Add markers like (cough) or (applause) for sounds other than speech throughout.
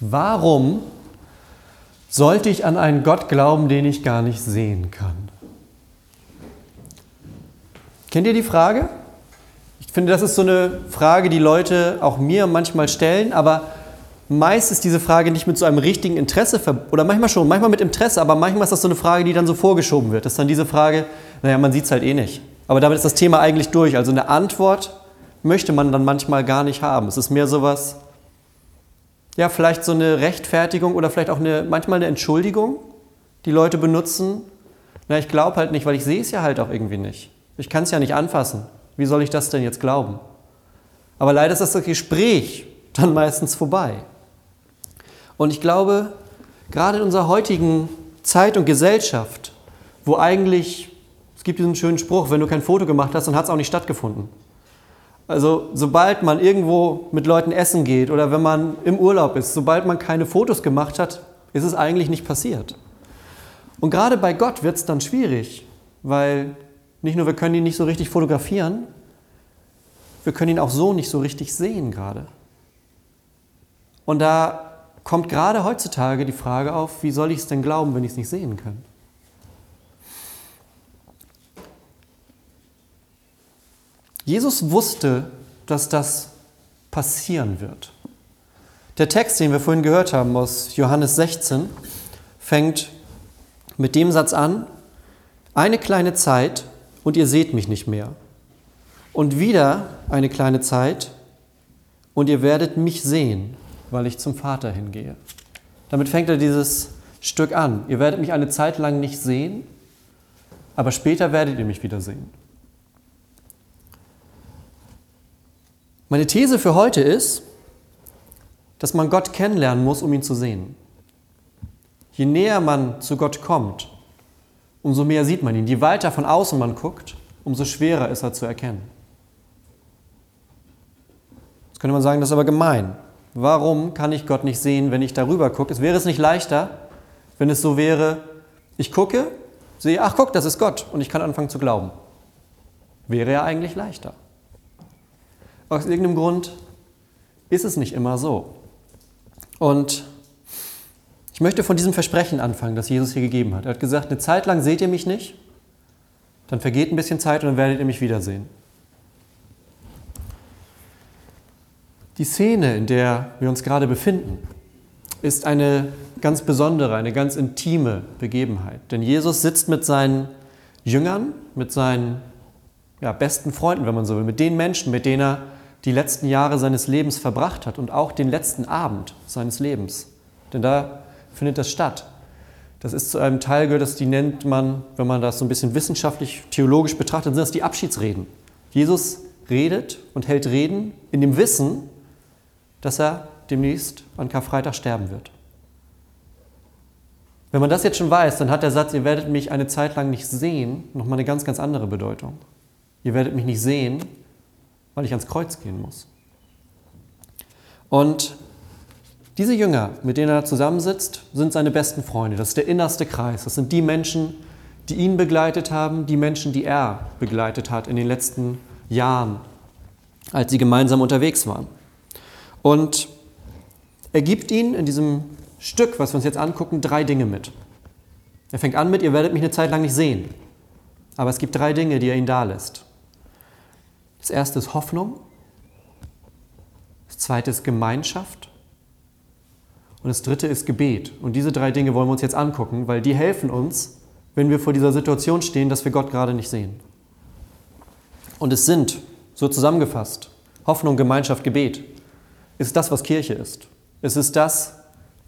Warum sollte ich an einen Gott glauben, den ich gar nicht sehen kann? Kennt ihr die Frage? Ich finde, das ist so eine Frage, die Leute auch mir manchmal stellen, aber meist ist diese Frage nicht mit so einem richtigen Interesse oder manchmal schon, manchmal mit Interesse, aber manchmal ist das so eine Frage, die dann so vorgeschoben wird. Das ist dann diese Frage, naja, man sieht es halt eh nicht. Aber damit ist das Thema eigentlich durch. Also eine Antwort möchte man dann manchmal gar nicht haben. Es ist mehr sowas, ja, vielleicht so eine Rechtfertigung oder vielleicht auch eine, manchmal eine Entschuldigung, die Leute benutzen. Na, ich glaube halt nicht, weil ich sehe es ja halt auch irgendwie nicht. Ich kann es ja nicht anfassen. Wie soll ich das denn jetzt glauben? Aber leider ist das Gespräch dann meistens vorbei. Und ich glaube, gerade in unserer heutigen Zeit und Gesellschaft, wo eigentlich, es gibt diesen schönen Spruch, wenn du kein Foto gemacht hast, dann hat es auch nicht stattgefunden. Also sobald man irgendwo mit Leuten essen geht oder wenn man im Urlaub ist, sobald man keine Fotos gemacht hat, ist es eigentlich nicht passiert. Und gerade bei Gott wird es dann schwierig, weil nicht nur wir können ihn nicht so richtig fotografieren, wir können ihn auch so nicht so richtig sehen gerade. Und da kommt gerade heutzutage die Frage auf, wie soll ich es denn glauben, wenn ich es nicht sehen kann? Jesus wusste, dass das passieren wird. Der Text, den wir vorhin gehört haben aus Johannes 16, fängt mit dem Satz an, eine kleine Zeit und ihr seht mich nicht mehr. Und wieder eine kleine Zeit und ihr werdet mich sehen, weil ich zum Vater hingehe. Damit fängt er dieses Stück an. Ihr werdet mich eine Zeit lang nicht sehen, aber später werdet ihr mich wieder sehen. Meine These für heute ist, dass man Gott kennenlernen muss, um ihn zu sehen. Je näher man zu Gott kommt, umso mehr sieht man ihn. Je weiter von außen man guckt, umso schwerer ist er zu erkennen. Jetzt könnte man sagen, das ist aber gemein. Warum kann ich Gott nicht sehen, wenn ich darüber gucke? Es wäre es nicht leichter, wenn es so wäre, ich gucke, sehe, ach guck, das ist Gott und ich kann anfangen zu glauben. Wäre ja eigentlich leichter. Aus irgendeinem Grund ist es nicht immer so. Und ich möchte von diesem Versprechen anfangen, das Jesus hier gegeben hat. Er hat gesagt, eine Zeit lang seht ihr mich nicht, dann vergeht ein bisschen Zeit und dann werdet ihr mich wiedersehen. Die Szene, in der wir uns gerade befinden, ist eine ganz besondere, eine ganz intime Begebenheit. Denn Jesus sitzt mit seinen Jüngern, mit seinen ja, besten Freunden, wenn man so will, mit den Menschen, mit denen er die letzten Jahre seines Lebens verbracht hat und auch den letzten Abend seines Lebens. Denn da findet das statt. Das ist zu einem Teil gehört, das die nennt man, wenn man das so ein bisschen wissenschaftlich, theologisch betrachtet, sind das die Abschiedsreden. Jesus redet und hält Reden in dem Wissen, dass er demnächst an Karfreitag sterben wird. Wenn man das jetzt schon weiß, dann hat der Satz, ihr werdet mich eine Zeit lang nicht sehen, nochmal eine ganz, ganz andere Bedeutung. Ihr werdet mich nicht sehen, weil ich ans Kreuz gehen muss. Und diese Jünger, mit denen er zusammensitzt, sind seine besten Freunde. Das ist der innerste Kreis. Das sind die Menschen, die ihn begleitet haben, die Menschen, die er begleitet hat in den letzten Jahren, als sie gemeinsam unterwegs waren. Und er gibt ihnen in diesem Stück, was wir uns jetzt angucken, drei Dinge mit. Er fängt an mit, ihr werdet mich eine Zeit lang nicht sehen. Aber es gibt drei Dinge, die er ihnen da lässt. Das erste ist Hoffnung. Das zweite ist Gemeinschaft. Und das dritte ist Gebet. Und diese drei Dinge wollen wir uns jetzt angucken, weil die helfen uns, wenn wir vor dieser Situation stehen, dass wir Gott gerade nicht sehen. Und es sind, so zusammengefasst, Hoffnung, Gemeinschaft, Gebet. Ist das, was Kirche ist. Es ist das,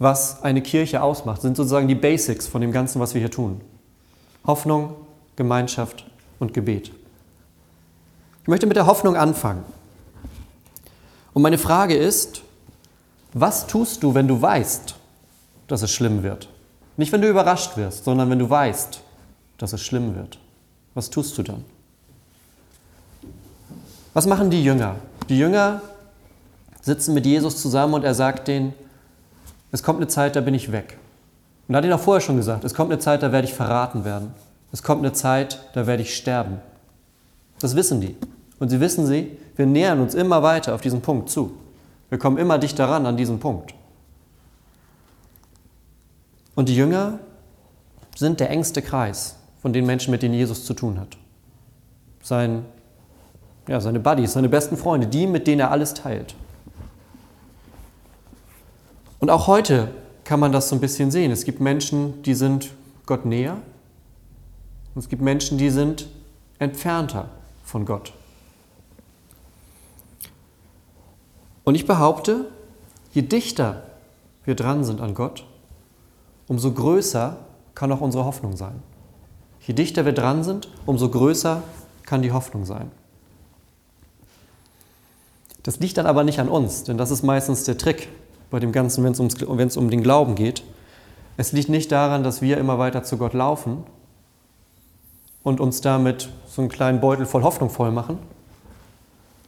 was eine Kirche ausmacht. sind sozusagen die Basics von dem Ganzen, was wir hier tun. Hoffnung, Gemeinschaft und Gebet. Ich möchte mit der Hoffnung anfangen. Und meine Frage ist, was tust du, wenn du weißt, dass es schlimm wird? Nicht, wenn du überrascht wirst, sondern wenn du weißt, dass es schlimm wird. Was tust du dann? Was machen die Jünger? Die Jünger sitzen mit Jesus zusammen und er sagt denen, es kommt eine Zeit, da bin ich weg. Und er hat ihnen auch vorher schon gesagt, es kommt eine Zeit, da werde ich verraten werden. Es kommt eine Zeit, da werde ich sterben. Das wissen die. Und sie wissen sie, wir nähern uns immer weiter auf diesen Punkt zu. Wir kommen immer dichter ran an diesen Punkt. Und die Jünger sind der engste Kreis von den Menschen, mit denen Jesus zu tun hat. Sein, ja, seine Buddies, seine besten Freunde, die, mit denen er alles teilt. Und auch heute kann man das so ein bisschen sehen. Es gibt Menschen, die sind Gott näher und es gibt Menschen, die sind entfernter von Gott. Und ich behaupte, je dichter wir dran sind an Gott, umso größer kann auch unsere Hoffnung sein. Je dichter wir dran sind, umso größer kann die Hoffnung sein. Das liegt dann aber nicht an uns, denn das ist meistens der Trick bei dem Ganzen, wenn es um den Glauben geht. Es liegt nicht daran, dass wir immer weiter zu Gott laufen und uns damit so einen kleinen Beutel voll Hoffnung voll machen,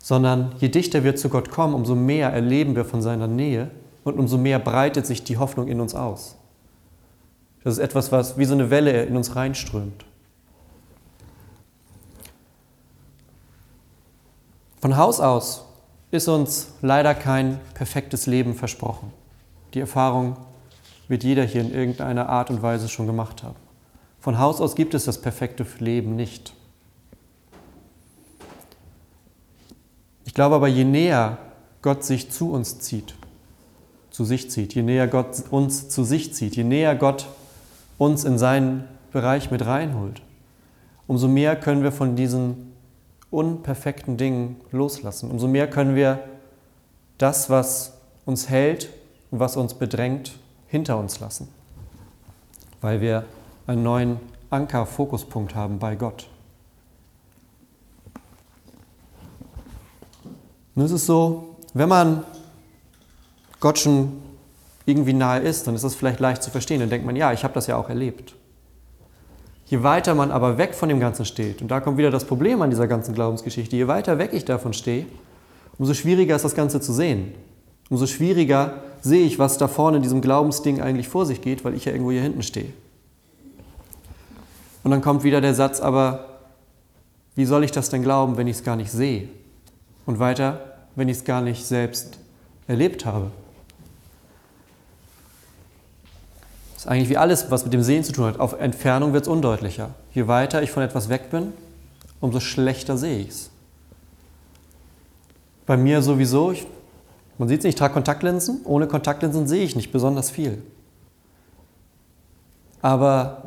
sondern je dichter wir zu Gott kommen, umso mehr erleben wir von seiner Nähe und umso mehr breitet sich die Hoffnung in uns aus. Das ist etwas, was wie so eine Welle in uns reinströmt. Von Haus aus ist uns leider kein perfektes Leben versprochen. Die Erfahrung wird jeder hier in irgendeiner Art und Weise schon gemacht haben. Von Haus aus gibt es das perfekte Leben nicht. Ich glaube aber, je näher Gott sich zu uns zieht, zu sich zieht, je näher Gott uns zu sich zieht, je näher Gott uns in seinen Bereich mit reinholt, umso mehr können wir von diesen unperfekten Dingen loslassen. Umso mehr können wir das, was uns hält und was uns bedrängt, hinter uns lassen, weil wir einen neuen Anker-Fokuspunkt haben bei Gott. Nun ist es so, wenn man Gott schon irgendwie nahe ist, dann ist das vielleicht leicht zu verstehen. Dann denkt man, ja, ich habe das ja auch erlebt. Je weiter man aber weg von dem Ganzen steht, und da kommt wieder das Problem an dieser ganzen Glaubensgeschichte, je weiter weg ich davon stehe, umso schwieriger ist das Ganze zu sehen. Umso schwieriger sehe ich, was da vorne in diesem Glaubensding eigentlich vor sich geht, weil ich ja irgendwo hier hinten stehe. Und dann kommt wieder der Satz, aber wie soll ich das denn glauben, wenn ich es gar nicht sehe? Und weiter, wenn ich es gar nicht selbst erlebt habe? Das ist eigentlich wie alles, was mit dem Sehen zu tun hat. Auf Entfernung wird es undeutlicher. Je weiter ich von etwas weg bin, umso schlechter sehe ich es. Bei mir sowieso, ich, man sieht es nicht, ich trage Kontaktlinsen. Ohne Kontaktlinsen sehe ich nicht besonders viel. Aber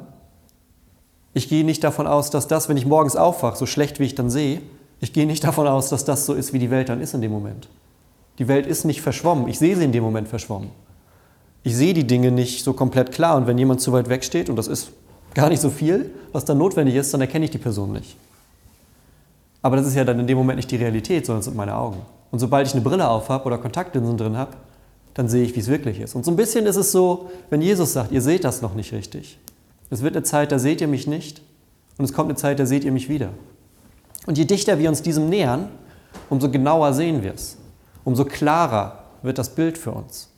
ich gehe nicht davon aus, dass das, wenn ich morgens aufwache, so schlecht wie ich dann sehe, ich gehe nicht davon aus, dass das so ist, wie die Welt dann ist in dem Moment. Die Welt ist nicht verschwommen. Ich sehe sie in dem Moment verschwommen ich sehe die Dinge nicht so komplett klar und wenn jemand zu weit weg steht und das ist gar nicht so viel, was dann notwendig ist, dann erkenne ich die Person nicht. Aber das ist ja dann in dem Moment nicht die Realität, sondern es sind meine Augen. Und sobald ich eine Brille auf habe oder Kontaktlinsen drin habe, dann sehe ich, wie es wirklich ist. Und so ein bisschen ist es so, wenn Jesus sagt, ihr seht das noch nicht richtig. Es wird eine Zeit, da seht ihr mich nicht und es kommt eine Zeit, da seht ihr mich wieder. Und je dichter wir uns diesem nähern, umso genauer sehen wir es. Umso klarer wird das Bild für uns.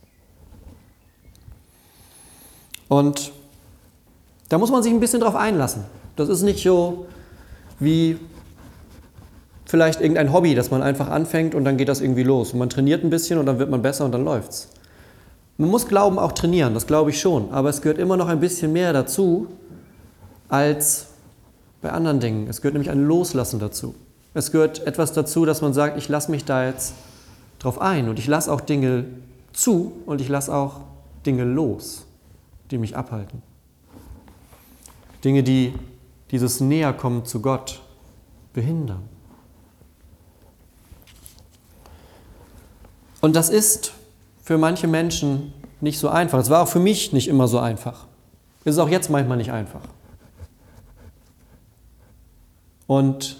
Und da muss man sich ein bisschen drauf einlassen. Das ist nicht so wie vielleicht irgendein Hobby, das man einfach anfängt und dann geht das irgendwie los. Und man trainiert ein bisschen und dann wird man besser und dann läuft's. Man muss Glauben auch trainieren, das glaube ich schon. Aber es gehört immer noch ein bisschen mehr dazu als bei anderen Dingen. Es gehört nämlich ein Loslassen dazu. Es gehört etwas dazu, dass man sagt, ich lasse mich da jetzt drauf ein und ich lasse auch Dinge zu und ich lasse auch Dinge los die mich abhalten. Dinge, die dieses Näherkommen zu Gott behindern. Und das ist für manche Menschen nicht so einfach. Es war auch für mich nicht immer so einfach. Es ist auch jetzt manchmal nicht einfach. Und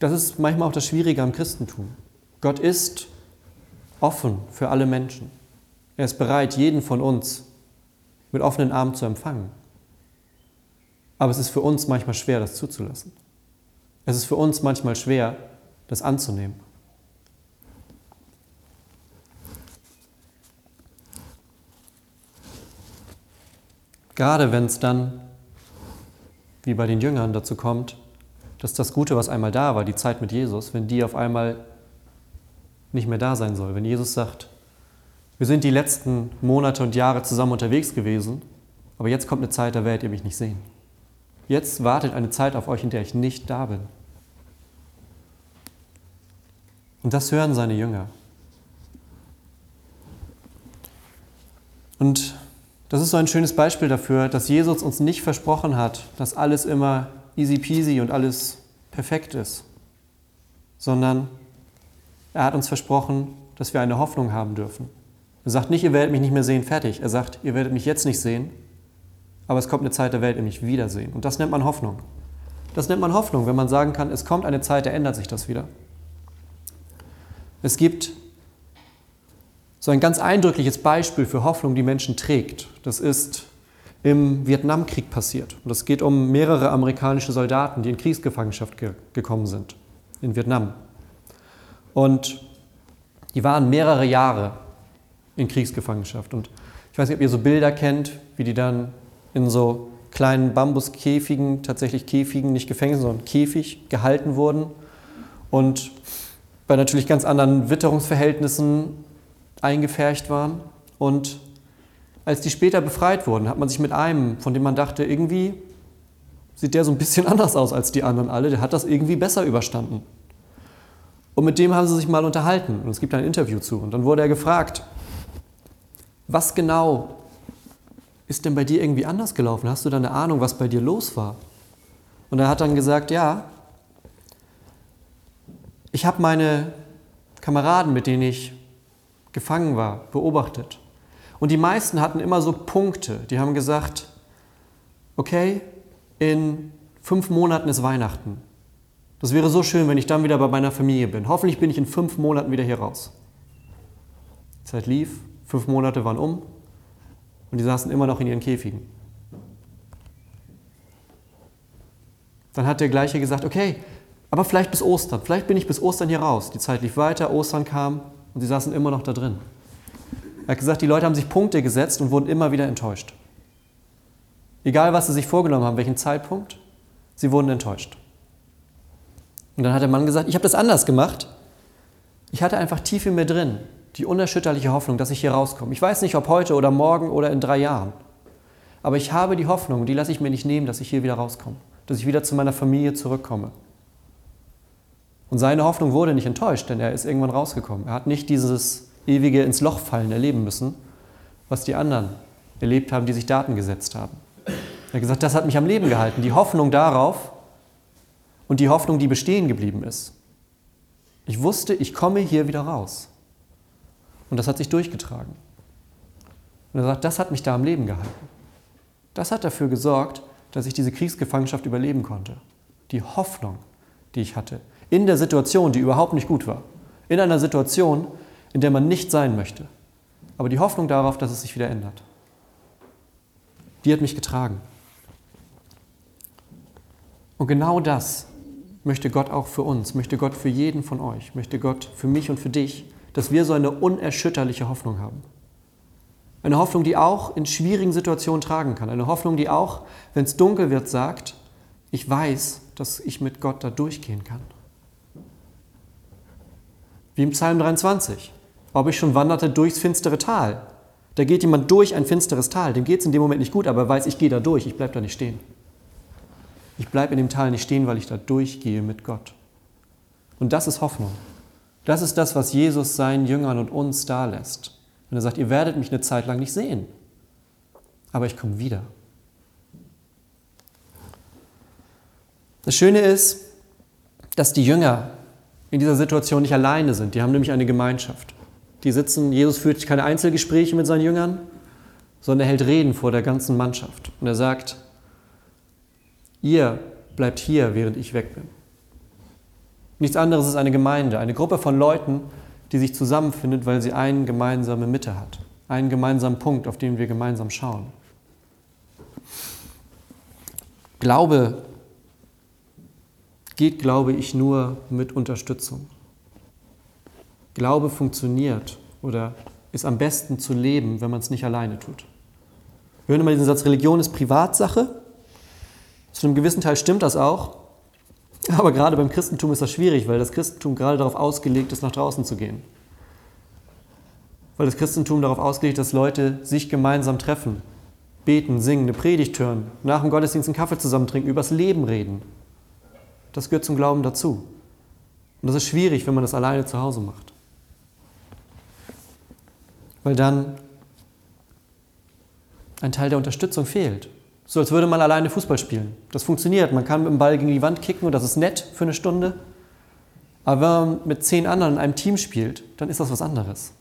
das ist manchmal auch das Schwierige am Christentum. Gott ist offen für alle Menschen. Er ist bereit, jeden von uns mit offenen Armen zu empfangen. Aber es ist für uns manchmal schwer, das zuzulassen. Es ist für uns manchmal schwer, das anzunehmen. Gerade wenn es dann, wie bei den Jüngern, dazu kommt, dass das Gute, was einmal da war, die Zeit mit Jesus, wenn die auf einmal nicht mehr da sein soll, wenn Jesus sagt, Wir sind die letzten Monate und Jahre zusammen unterwegs gewesen, aber jetzt kommt eine Zeit, da werdet ihr mich nicht sehen. Jetzt wartet eine Zeit auf euch, in der ich nicht da bin. Und das hören seine Jünger. Und das ist so ein schönes Beispiel dafür, dass Jesus uns nicht versprochen hat, dass alles immer easy peasy und alles perfekt ist, sondern er hat uns versprochen, dass wir eine Hoffnung haben dürfen. Er sagt nicht, ihr werdet mich nicht mehr sehen, fertig. Er sagt, ihr werdet mich jetzt nicht sehen, aber es kommt eine Zeit, da werdet ihr mich wiedersehen. Und das nennt man Hoffnung. Das nennt man Hoffnung, wenn man sagen kann, es kommt eine Zeit, da ändert sich das wieder. Es gibt so ein ganz eindrückliches Beispiel für Hoffnung, die Menschen trägt. Das ist im Vietnamkrieg passiert. Und es geht um mehrere amerikanische Soldaten, die in Kriegsgefangenschaft ge gekommen sind in Vietnam. Und die waren mehrere Jahre in Kriegsgefangenschaft. Und ich weiß nicht, ob ihr so Bilder kennt, wie die dann in so kleinen Bambuskäfigen, tatsächlich Käfigen, nicht Gefängnissen, sondern Käfig gehalten wurden und bei natürlich ganz anderen Witterungsverhältnissen eingefärcht waren. Und als die später befreit wurden, hat man sich mit einem, von dem man dachte, irgendwie sieht der so ein bisschen (laughs) anders aus als die anderen alle, der hat das irgendwie besser überstanden. Und mit dem haben sie sich mal unterhalten und es gibt ein Interview zu. Und dann wurde er gefragt, was genau ist denn bei dir irgendwie anders gelaufen? Hast du da eine Ahnung, was bei dir los war? Und er hat dann gesagt, ja, ich habe meine Kameraden, mit denen ich gefangen war, beobachtet. Und die meisten hatten immer so Punkte. Die haben gesagt, okay, in fünf Monaten ist Weihnachten. Das wäre so schön, wenn ich dann wieder bei meiner Familie bin. Hoffentlich bin ich in fünf Monaten wieder hier raus. Die Zeit lief, fünf Monate waren um und die saßen immer noch in ihren Käfigen. Dann hat der gleiche gesagt, okay, aber vielleicht bis Ostern, vielleicht bin ich bis Ostern hier raus. Die Zeit lief weiter, Ostern kam und sie saßen immer noch da drin. Er hat gesagt, die Leute haben sich Punkte gesetzt und wurden immer wieder enttäuscht. Egal, was sie sich vorgenommen haben, welchen Zeitpunkt, sie wurden enttäuscht. Und dann hat der Mann gesagt, ich habe das anders gemacht. Ich hatte einfach tief in mir drin die unerschütterliche Hoffnung, dass ich hier rauskomme. Ich weiß nicht, ob heute oder morgen oder in drei Jahren. Aber ich habe die Hoffnung, die lasse ich mir nicht nehmen, dass ich hier wieder rauskomme, dass ich wieder zu meiner Familie zurückkomme. Und seine Hoffnung wurde nicht enttäuscht, denn er ist irgendwann rausgekommen. Er hat nicht dieses ewige ins Loch fallen erleben müssen, was die anderen erlebt haben, die sich Daten gesetzt haben. Er hat gesagt, das hat mich am Leben gehalten. Die Hoffnung darauf und die Hoffnung, die bestehen geblieben ist. Ich wusste, ich komme hier wieder raus. Und das hat sich durchgetragen. Und er sagt, das hat mich da am Leben gehalten. Das hat dafür gesorgt, dass ich diese Kriegsgefangenschaft überleben konnte. Die Hoffnung, die ich hatte, in der Situation, die überhaupt nicht gut war. In einer Situation, in der man nicht sein möchte. Aber die Hoffnung darauf, dass es sich wieder ändert. Die hat mich getragen. Und genau das möchte Gott auch für uns, möchte Gott für jeden von euch, möchte Gott für mich und für dich, dass wir so eine unerschütterliche Hoffnung haben. Eine Hoffnung, die auch in schwierigen Situationen tragen kann. Eine Hoffnung, die auch, wenn es dunkel wird, sagt, ich weiß, dass ich mit Gott da durchgehen kann. Wie im Psalm 23. Ob ich schon wanderte durchs finstere Tal. Da geht jemand durch ein finsteres Tal. Dem geht es in dem Moment nicht gut, aber er weiß, ich gehe da durch, ich bleibe da nicht stehen. Ich bleibe in dem Tal nicht stehen, weil ich da durchgehe mit Gott. Und das ist Hoffnung. Das ist das, was Jesus seinen Jüngern und uns da lässt. Und er sagt, ihr werdet mich eine Zeit lang nicht sehen, aber ich komme wieder. Das Schöne ist, dass die Jünger in dieser Situation nicht alleine sind. Die haben nämlich eine Gemeinschaft. Die sitzen, Jesus führt keine Einzelgespräche mit seinen Jüngern, sondern er hält Reden vor der ganzen Mannschaft. Und er sagt, ihr bleibt hier, während ich weg bin. Nichts anderes ist eine Gemeinde, eine Gruppe von Leuten, die sich zusammenfindet, weil sie eine gemeinsame Mitte hat, einen gemeinsamen Punkt, auf den wir gemeinsam schauen. Glaube geht, glaube ich, nur mit Unterstützung. Glaube funktioniert oder ist am besten zu leben, wenn man es nicht alleine tut. Wir hören immer diesen Satz, Religion ist Privatsache. Zu einem gewissen Teil stimmt das auch. Aber gerade beim Christentum ist das schwierig, weil das Christentum gerade darauf ausgelegt ist, nach draußen zu gehen. weil das Christentum darauf ausgelegt ist, dass Leute sich gemeinsam treffen, beten, singen, eine Predigt hören, nach dem Gottesdienst einen Kaffee zusammen trinken, übers Leben reden. Das gehört zum Glauben dazu. Und das ist schwierig, wenn man das alleine zu Hause macht. Weil dann ein Teil der Unterstützung fehlt. So als würde man alleine Fußball spielen. Das funktioniert. Man kann mit dem Ball gegen die Wand kicken und das ist nett für eine Stunde. Aber wenn man mit zehn anderen in einem Team spielt, dann ist das was anderes.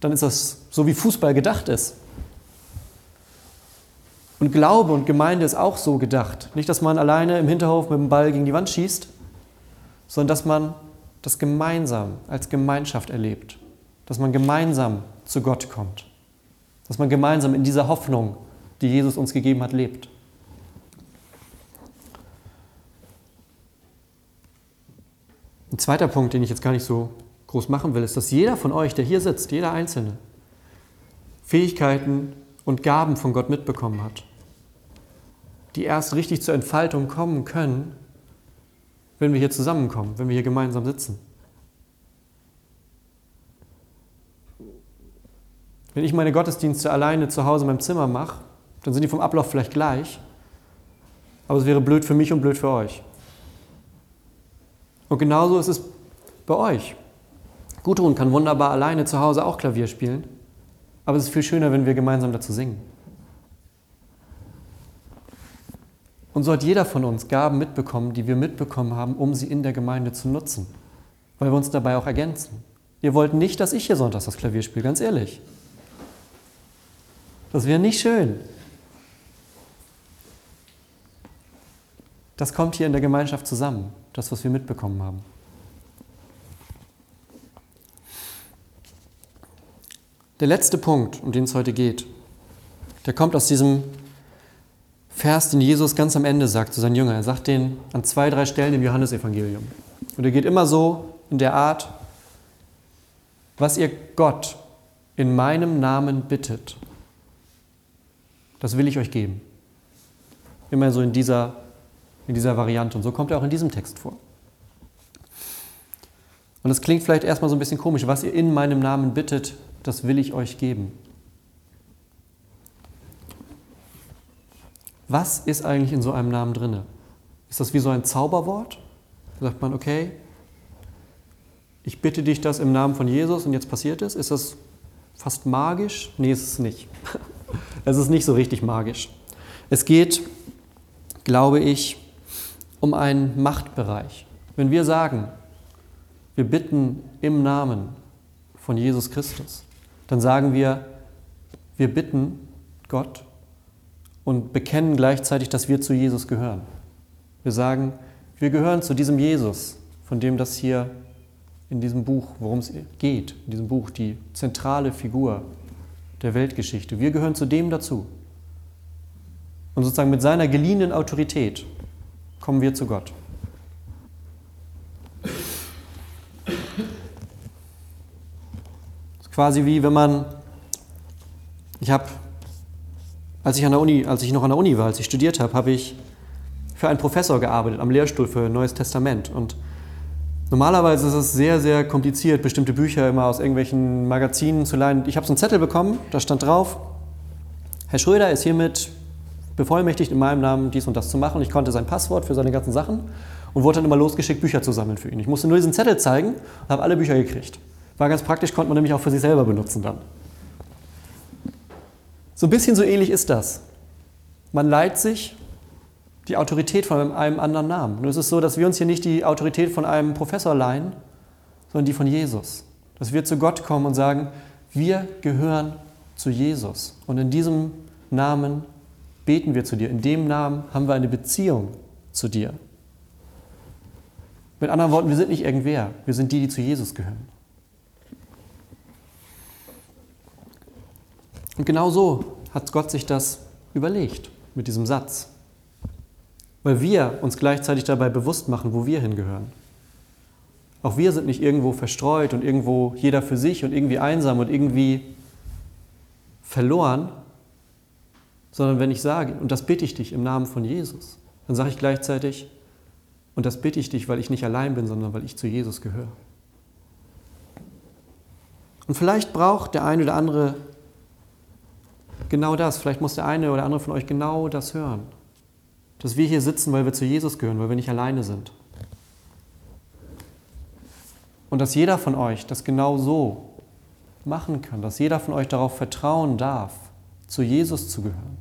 Dann ist das so, wie Fußball gedacht ist. Und Glaube und Gemeinde ist auch so gedacht. Nicht, dass man alleine im Hinterhof mit dem Ball gegen die Wand schießt, sondern dass man das gemeinsam als Gemeinschaft erlebt. Dass man gemeinsam zu Gott kommt. Dass man gemeinsam in dieser Hoffnung, die Jesus uns gegeben hat, lebt. Ein zweiter Punkt, den ich jetzt gar nicht so groß machen will, ist, dass jeder von euch, der hier sitzt, jeder Einzelne, Fähigkeiten und Gaben von Gott mitbekommen hat, die erst richtig zur Entfaltung kommen können, wenn wir hier zusammenkommen, wenn wir hier gemeinsam sitzen. Wenn ich meine Gottesdienste alleine zu Hause in meinem Zimmer mache, dann sind die vom Ablauf vielleicht gleich, aber es wäre blöd für mich und blöd für euch. Und genauso ist es bei euch. Gudrun kann wunderbar alleine zu Hause auch Klavier spielen, aber es ist viel schöner, wenn wir gemeinsam dazu singen. Und so hat jeder von uns Gaben mitbekommen, die wir mitbekommen haben, um sie in der Gemeinde zu nutzen, weil wir uns dabei auch ergänzen. Ihr wollt nicht, dass ich hier sonntags das Klavier spiele, ganz ehrlich. Das wäre nicht schön. Das kommt hier in der Gemeinschaft zusammen, das, was wir mitbekommen haben. Der letzte Punkt, um den es heute geht, der kommt aus diesem Vers, den Jesus ganz am Ende sagt zu seinen Jüngern. Er sagt den an zwei, drei Stellen im Johannesevangelium. Und er geht immer so in der Art, was ihr Gott in meinem Namen bittet, das will ich euch geben. Immer so in dieser, in dieser Variante. Und so kommt er auch in diesem Text vor. Und es klingt vielleicht erstmal so ein bisschen komisch. Was ihr in meinem Namen bittet, das will ich euch geben. Was ist eigentlich in so einem Namen drin? Ist das wie so ein Zauberwort? Da sagt man, okay, ich bitte dich das im Namen von Jesus und jetzt passiert es. Ist das fast magisch? Nee, ist es nicht. (laughs) Es ist nicht so richtig magisch. Es geht, glaube ich, um einen Machtbereich. Wenn wir sagen, wir bitten im Namen von Jesus Christus, dann sagen wir, wir bitten Gott und bekennen gleichzeitig, dass wir zu Jesus gehören. Wir sagen, wir gehören zu diesem Jesus, von dem das hier in diesem Buch, worum es geht, in diesem Buch die zentrale Figur der Weltgeschichte. Wir gehören zu dem dazu. Und sozusagen mit seiner geliehenen Autorität kommen wir zu Gott. Das ist quasi wie wenn man, ich habe, als ich an der Uni, als ich noch an der Uni war, als ich studiert habe, habe ich für einen Professor gearbeitet am Lehrstuhl für Neues Testament und Normalerweise ist es sehr, sehr kompliziert, bestimmte Bücher immer aus irgendwelchen Magazinen zu leihen. Ich habe so einen Zettel bekommen, da stand drauf, Herr Schröder ist hiermit bevollmächtigt, in meinem Namen dies und das zu machen. Ich konnte sein Passwort für seine ganzen Sachen und wurde dann immer losgeschickt, Bücher zu sammeln für ihn. Ich musste nur diesen Zettel zeigen und habe alle Bücher gekriegt. War ganz praktisch, konnte man nämlich auch für sich selber benutzen dann. So ein bisschen so ähnlich ist das. Man leiht sich die Autorität von einem anderen Namen. Nur ist es so, dass wir uns hier nicht die Autorität von einem Professor leihen, sondern die von Jesus. Dass wir zu Gott kommen und sagen, wir gehören zu Jesus. Und in diesem Namen beten wir zu dir. In dem Namen haben wir eine Beziehung zu dir. Mit anderen Worten, wir sind nicht irgendwer, wir sind die, die zu Jesus gehören. Und genau so hat Gott sich das überlegt mit diesem Satz weil wir uns gleichzeitig dabei bewusst machen, wo wir hingehören. Auch wir sind nicht irgendwo verstreut und irgendwo jeder für sich und irgendwie einsam und irgendwie verloren, sondern wenn ich sage, und das bitte ich dich im Namen von Jesus, dann sage ich gleichzeitig, und das bitte ich dich, weil ich nicht allein bin, sondern weil ich zu Jesus gehöre. Und vielleicht braucht der eine oder andere genau das. Vielleicht muss der eine oder andere von euch genau das hören. Dass wir hier sitzen, weil wir zu Jesus gehören, weil wir nicht alleine sind. Und dass jeder von euch das genau so machen kann, dass jeder von euch darauf vertrauen darf, zu Jesus zu gehören.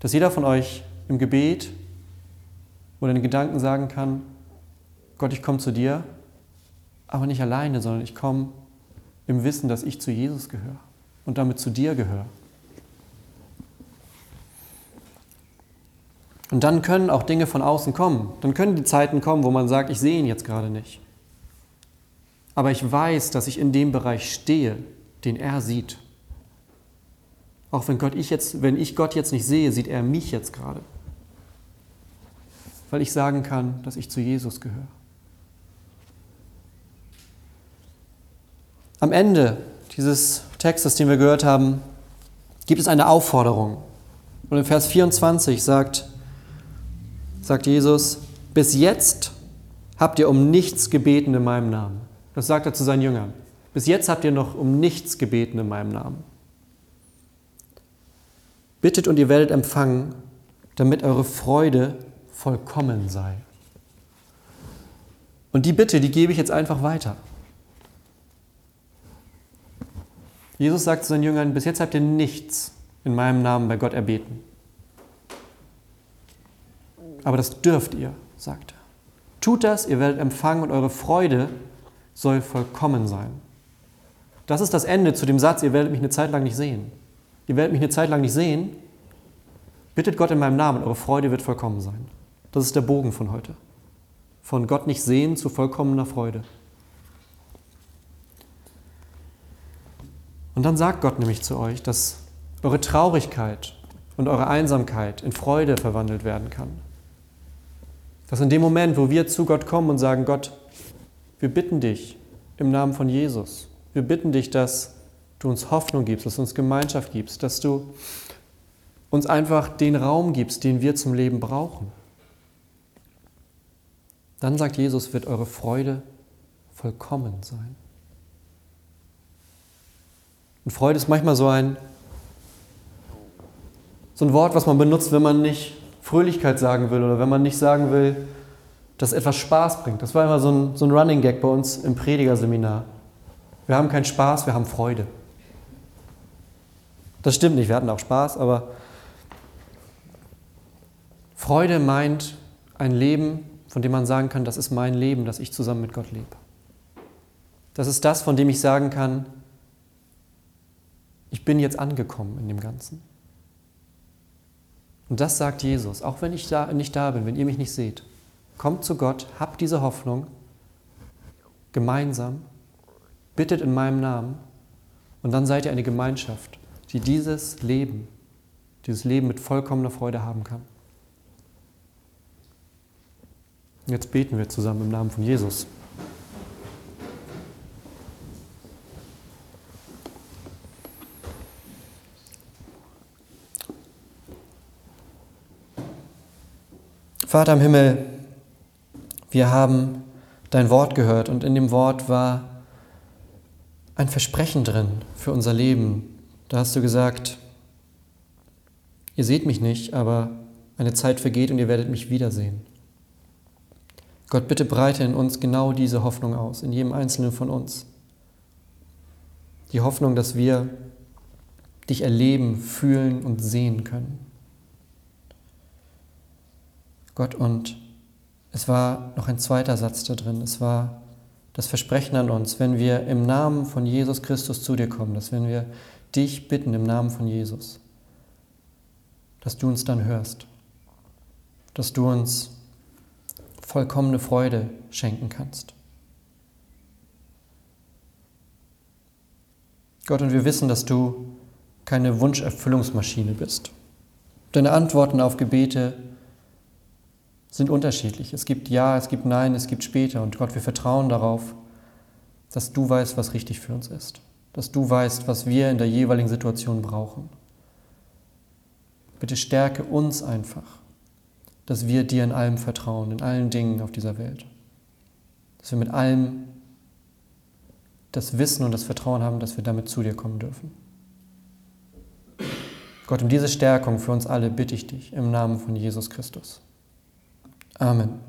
Dass jeder von euch im Gebet oder in Gedanken sagen kann, Gott, ich komme zu dir, aber nicht alleine, sondern ich komme im Wissen, dass ich zu Jesus gehöre und damit zu dir gehöre. Und dann können auch Dinge von außen kommen. Dann können die Zeiten kommen, wo man sagt, ich sehe ihn jetzt gerade nicht. Aber ich weiß, dass ich in dem Bereich stehe, den er sieht. Auch wenn, Gott ich jetzt, wenn ich Gott jetzt nicht sehe, sieht er mich jetzt gerade. Weil ich sagen kann, dass ich zu Jesus gehöre. Am Ende dieses Textes, den wir gehört haben, gibt es eine Aufforderung. Und in Vers 24 sagt, sagt Jesus, bis jetzt habt ihr um nichts gebeten in meinem Namen. Das sagt er zu seinen Jüngern. Bis jetzt habt ihr noch um nichts gebeten in meinem Namen. Bittet und ihr werdet empfangen, damit eure Freude vollkommen sei. Und die Bitte, die gebe ich jetzt einfach weiter. Jesus sagt zu seinen Jüngern, bis jetzt habt ihr nichts in meinem Namen bei Gott erbeten. Aber das dürft ihr, sagt er. Tut das, ihr werdet empfangen und eure Freude soll vollkommen sein. Das ist das Ende zu dem Satz, ihr werdet mich eine Zeit lang nicht sehen ihr werdet mich eine Zeit lang nicht sehen, bittet Gott in meinem Namen, eure Freude wird vollkommen sein. Das ist der Bogen von heute. Von Gott nicht sehen zu vollkommener Freude. Und dann sagt Gott nämlich zu euch, dass eure Traurigkeit und eure Einsamkeit in Freude verwandelt werden kann. Dass in dem Moment, wo wir zu Gott kommen und sagen, Gott, wir bitten dich im Namen von Jesus, wir bitten dich, dass du uns Hoffnung gibst, dass du uns Gemeinschaft gibst, dass du uns einfach den Raum gibst, den wir zum Leben brauchen. Dann sagt Jesus, wird eure Freude vollkommen sein. Und Freude ist manchmal so ein, so ein Wort, was man benutzt, wenn man nicht Fröhlichkeit sagen will oder wenn man nicht sagen will, dass etwas Spaß bringt. Das war immer so ein, so ein Running Gag bei uns im Predigerseminar. Wir haben keinen Spaß, wir haben Freude. Das stimmt nicht, wir hatten auch Spaß, aber Freude meint ein Leben, von dem man sagen kann, das ist mein Leben, das ich zusammen mit Gott lebe. Das ist das, von dem ich sagen kann, ich bin jetzt angekommen in dem Ganzen. Und das sagt Jesus, auch wenn ich da, nicht da bin, wenn ihr mich nicht seht. Kommt zu Gott, habt diese Hoffnung, gemeinsam, bittet in meinem Namen und dann seid ihr eine Gemeinschaft die dieses Leben, dieses Leben mit vollkommener Freude haben kann. Jetzt beten wir zusammen im Namen von Jesus. Vater im Himmel, wir haben dein Wort gehört und in dem Wort war ein Versprechen drin für unser Leben, da hast du gesagt, ihr seht mich nicht, aber eine Zeit vergeht und ihr werdet mich wiedersehen. Gott, bitte breite in uns genau diese Hoffnung aus, in jedem Einzelnen von uns. Die Hoffnung, dass wir dich erleben, fühlen und sehen können. Gott, und es war noch ein zweiter Satz da drin. Es war das Versprechen an uns, wenn wir im Namen von Jesus Christus zu dir kommen, dass wenn wir dich bitten im Namen von Jesus, dass du uns dann hörst, dass du uns vollkommene Freude schenken kannst. Gott, und wir wissen, dass du keine Wunscherfüllungsmaschine bist. Deine Antworten auf Gebete sind unterschiedlich. Es gibt Ja, es gibt Nein, es gibt später. Und Gott, wir vertrauen darauf, dass du weißt, was richtig für uns ist dass du weißt, was wir in der jeweiligen Situation brauchen. Bitte stärke uns einfach, dass wir dir in allem vertrauen, in allen Dingen auf dieser Welt. Dass wir mit allem das Wissen und das Vertrauen haben, dass wir damit zu dir kommen dürfen. Gott, um diese Stärkung für uns alle bitte ich dich im Namen von Jesus Christus. Amen.